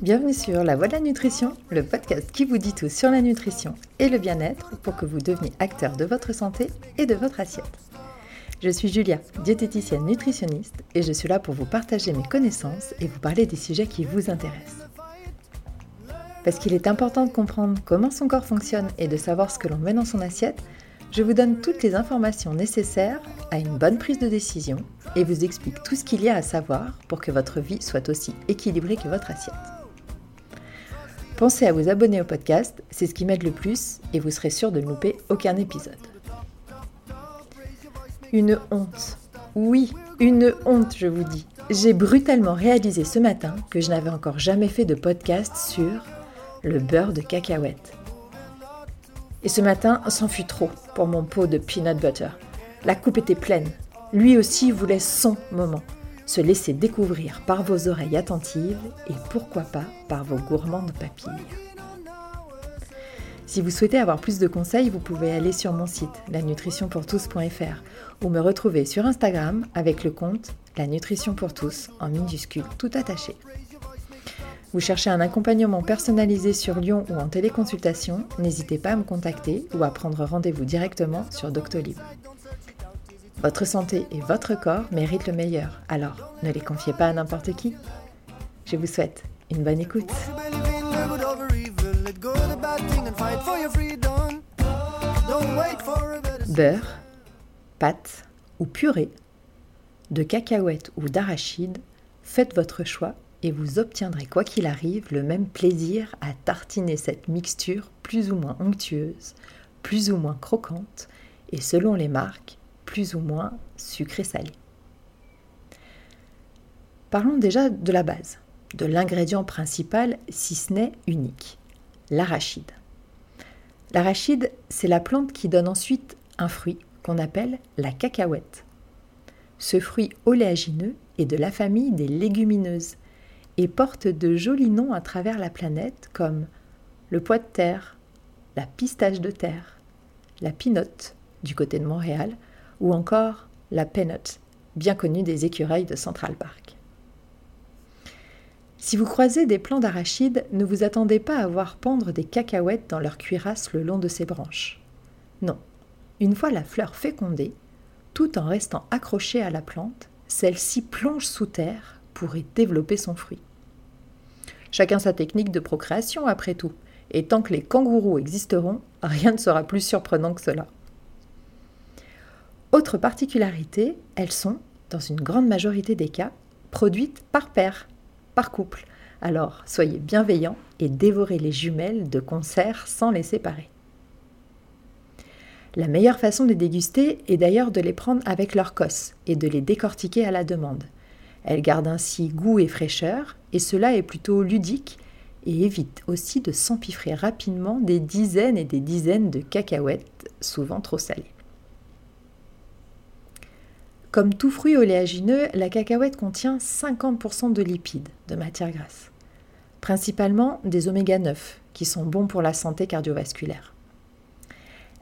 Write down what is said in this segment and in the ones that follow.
Bienvenue sur La Voix de la Nutrition, le podcast qui vous dit tout sur la nutrition et le bien-être pour que vous deveniez acteur de votre santé et de votre assiette. Je suis Julia, diététicienne nutritionniste, et je suis là pour vous partager mes connaissances et vous parler des sujets qui vous intéressent. Parce qu'il est important de comprendre comment son corps fonctionne et de savoir ce que l'on met dans son assiette, je vous donne toutes les informations nécessaires à une bonne prise de décision et vous explique tout ce qu'il y a à savoir pour que votre vie soit aussi équilibrée que votre assiette. Pensez à vous abonner au podcast, c'est ce qui m'aide le plus et vous serez sûr de ne louper aucun épisode. Une honte. Oui, une honte, je vous dis. J'ai brutalement réalisé ce matin que je n'avais encore jamais fait de podcast sur le beurre de cacahuète. Et ce matin, c'en fut trop pour mon pot de peanut butter. La coupe était pleine. Lui aussi voulait son moment. Se laisser découvrir par vos oreilles attentives et pourquoi pas par vos gourmandes papilles. Si vous souhaitez avoir plus de conseils, vous pouvez aller sur mon site lanutritionpourtous.fr ou me retrouver sur Instagram avec le compte La Nutrition pour tous en minuscule tout attaché. Vous cherchez un accompagnement personnalisé sur Lyon ou en téléconsultation, n'hésitez pas à me contacter ou à prendre rendez-vous directement sur Doctolib. Votre santé et votre corps méritent le meilleur, alors ne les confiez pas à n'importe qui. Je vous souhaite une bonne écoute. Beurre, pâte ou purée, de cacahuètes ou d'arachides, faites votre choix et vous obtiendrez quoi qu'il arrive le même plaisir à tartiner cette mixture plus ou moins onctueuse, plus ou moins croquante et selon les marques, plus ou moins sucrée-salée. Parlons déjà de la base, de l'ingrédient principal si ce n'est unique, l'arachide. L'arachide, c'est la plante qui donne ensuite un fruit qu'on appelle la cacahuète. Ce fruit oléagineux est de la famille des légumineuses et porte de jolis noms à travers la planète comme le pois de terre, la pistache de terre, la pinotte du côté de Montréal ou encore la penotte, bien connue des écureuils de Central Park. Si vous croisez des plants d'arachides, ne vous attendez pas à voir pendre des cacahuètes dans leur cuirasse le long de ses branches. Non, une fois la fleur fécondée, tout en restant accrochée à la plante, celle-ci plonge sous terre pour y développer son fruit. Chacun sa technique de procréation après tout, et tant que les kangourous existeront, rien ne sera plus surprenant que cela. Autre particularité, elles sont, dans une grande majorité des cas, produites par paire, par couple. Alors soyez bienveillants et dévorez les jumelles de concert sans les séparer. La meilleure façon de les déguster est d'ailleurs de les prendre avec leur cosse et de les décortiquer à la demande. Elles gardent ainsi goût et fraîcheur, et cela est plutôt ludique et évite aussi de s'empiffrer rapidement des dizaines et des dizaines de cacahuètes, souvent trop salées. Comme tout fruit oléagineux, la cacahuète contient 50% de lipides, de matière grasse, principalement des oméga 9, qui sont bons pour la santé cardiovasculaire.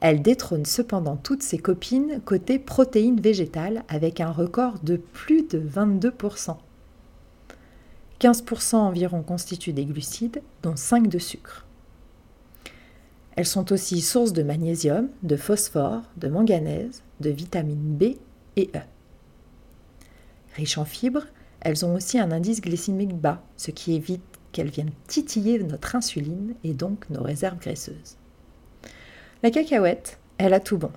Elle détrône cependant toutes ses copines côté protéines végétales avec un record de plus de 22%. 15% environ constituent des glucides, dont 5 de sucre. Elles sont aussi source de magnésium, de phosphore, de manganèse, de vitamine B et E. Riches en fibres, elles ont aussi un indice glycémique bas, ce qui évite qu'elles viennent titiller notre insuline et donc nos réserves graisseuses. La cacahuète, elle a tout bon.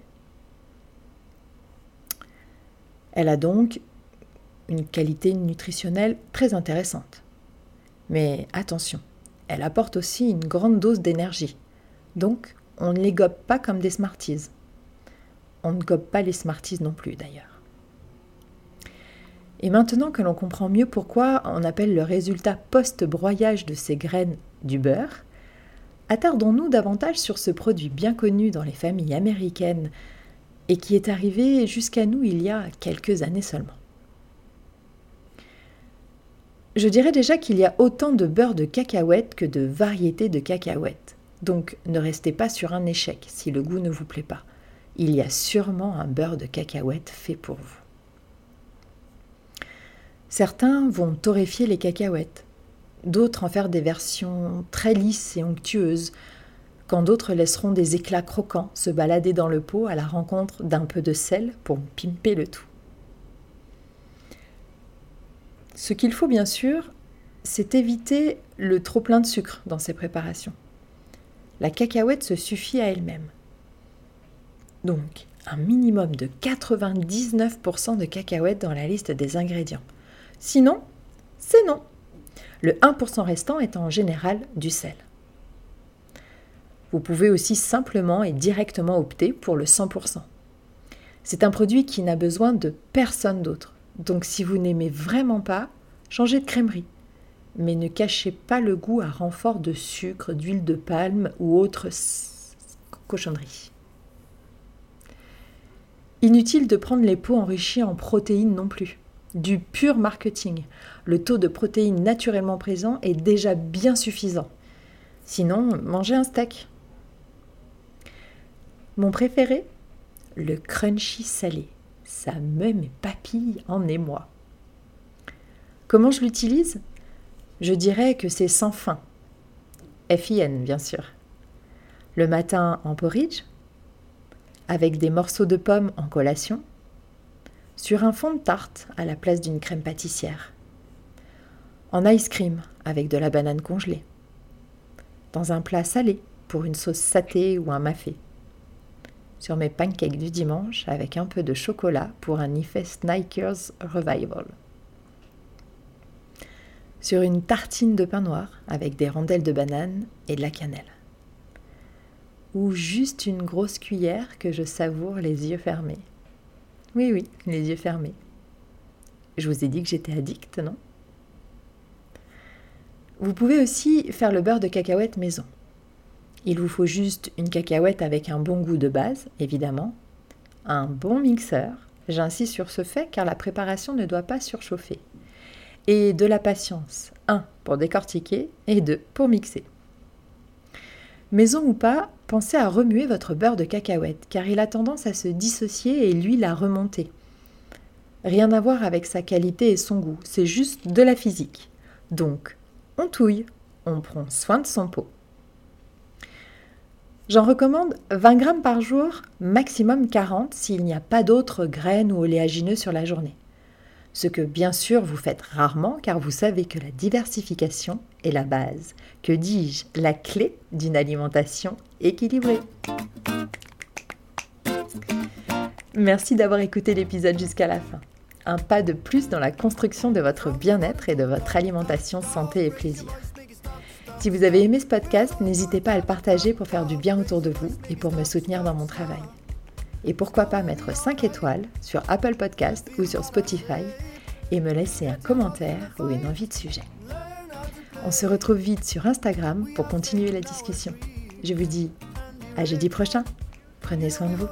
Elle a donc une qualité nutritionnelle très intéressante. Mais attention, elle apporte aussi une grande dose d'énergie. Donc, on ne les gobe pas comme des Smarties. On ne gobe pas les Smarties non plus d'ailleurs. Et maintenant que l'on comprend mieux pourquoi on appelle le résultat post-broyage de ces graines du beurre, attardons-nous davantage sur ce produit bien connu dans les familles américaines et qui est arrivé jusqu'à nous il y a quelques années seulement. Je dirais déjà qu'il y a autant de beurre de cacahuète que de variétés de cacahuètes. Donc ne restez pas sur un échec si le goût ne vous plaît pas. Il y a sûrement un beurre de cacahuète fait pour vous. Certains vont torréfier les cacahuètes, d'autres en faire des versions très lisses et onctueuses, quand d'autres laisseront des éclats croquants se balader dans le pot à la rencontre d'un peu de sel pour pimper le tout. Ce qu'il faut bien sûr, c'est éviter le trop plein de sucre dans ces préparations. La cacahuète se suffit à elle-même. Donc, un minimum de 99% de cacahuètes dans la liste des ingrédients. Sinon, c'est non. Le 1% restant est en général du sel. Vous pouvez aussi simplement et directement opter pour le 100%. C'est un produit qui n'a besoin de personne d'autre. Donc si vous n'aimez vraiment pas, changez de crèmerie. Mais ne cachez pas le goût à renfort de sucre, d'huile de palme ou autres cochonneries. Inutile de prendre les pots enrichis en protéines non plus. Du pur marketing. Le taux de protéines naturellement présent est déjà bien suffisant. Sinon, mangez un steak. Mon préféré Le crunchy salé. Ça me met papille en émoi. Comment je l'utilise? Je dirais que c'est sans fin. FIN, bien sûr. Le matin en porridge, avec des morceaux de pommes en collation, sur un fond de tarte à la place d'une crème pâtissière, en ice cream avec de la banane congelée, dans un plat salé pour une sauce satée ou un mafé, sur mes pancakes du dimanche avec un peu de chocolat pour un effet Snickers Revival, sur une tartine de pain noir avec des rondelles de banane et de la cannelle. Ou juste une grosse cuillère que je savoure les yeux fermés. Oui, oui, les yeux fermés. Je vous ai dit que j'étais addict, non? Vous pouvez aussi faire le beurre de cacahuète maison. Il vous faut juste une cacahuète avec un bon goût de base, évidemment, un bon mixeur, j'insiste sur ce fait car la préparation ne doit pas surchauffer, et de la patience, un pour décortiquer et deux pour mixer. Maison ou pas, pensez à remuer votre beurre de cacahuète, car il a tendance à se dissocier et l'huile à remonter. Rien à voir avec sa qualité et son goût, c'est juste de la physique. Donc, on touille, on prend soin de son pot. J'en recommande 20 grammes par jour, maximum 40 s'il n'y a pas d'autres graines ou oléagineux sur la journée ce que bien sûr vous faites rarement car vous savez que la diversification est la base, que dis-je, la clé d'une alimentation équilibrée. Merci d'avoir écouté l'épisode jusqu'à la fin. Un pas de plus dans la construction de votre bien-être et de votre alimentation santé et plaisir. Si vous avez aimé ce podcast, n'hésitez pas à le partager pour faire du bien autour de vous et pour me soutenir dans mon travail et pourquoi pas mettre 5 étoiles sur Apple Podcast ou sur Spotify et me laisser un commentaire ou une envie de sujet. On se retrouve vite sur Instagram pour continuer la discussion. Je vous dis à jeudi prochain. Prenez soin de vous.